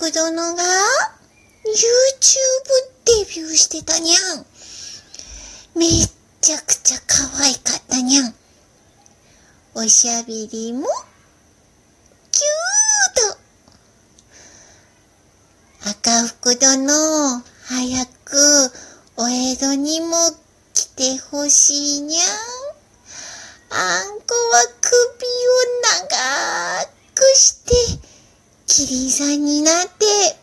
福殿が YouTube デビューしてたにゃん。めっちゃくちゃ可愛かったにゃん。おしゃべりも、キュート。赤福殿、早くお江戸にも来てほしいにゃん。キリンさんになって。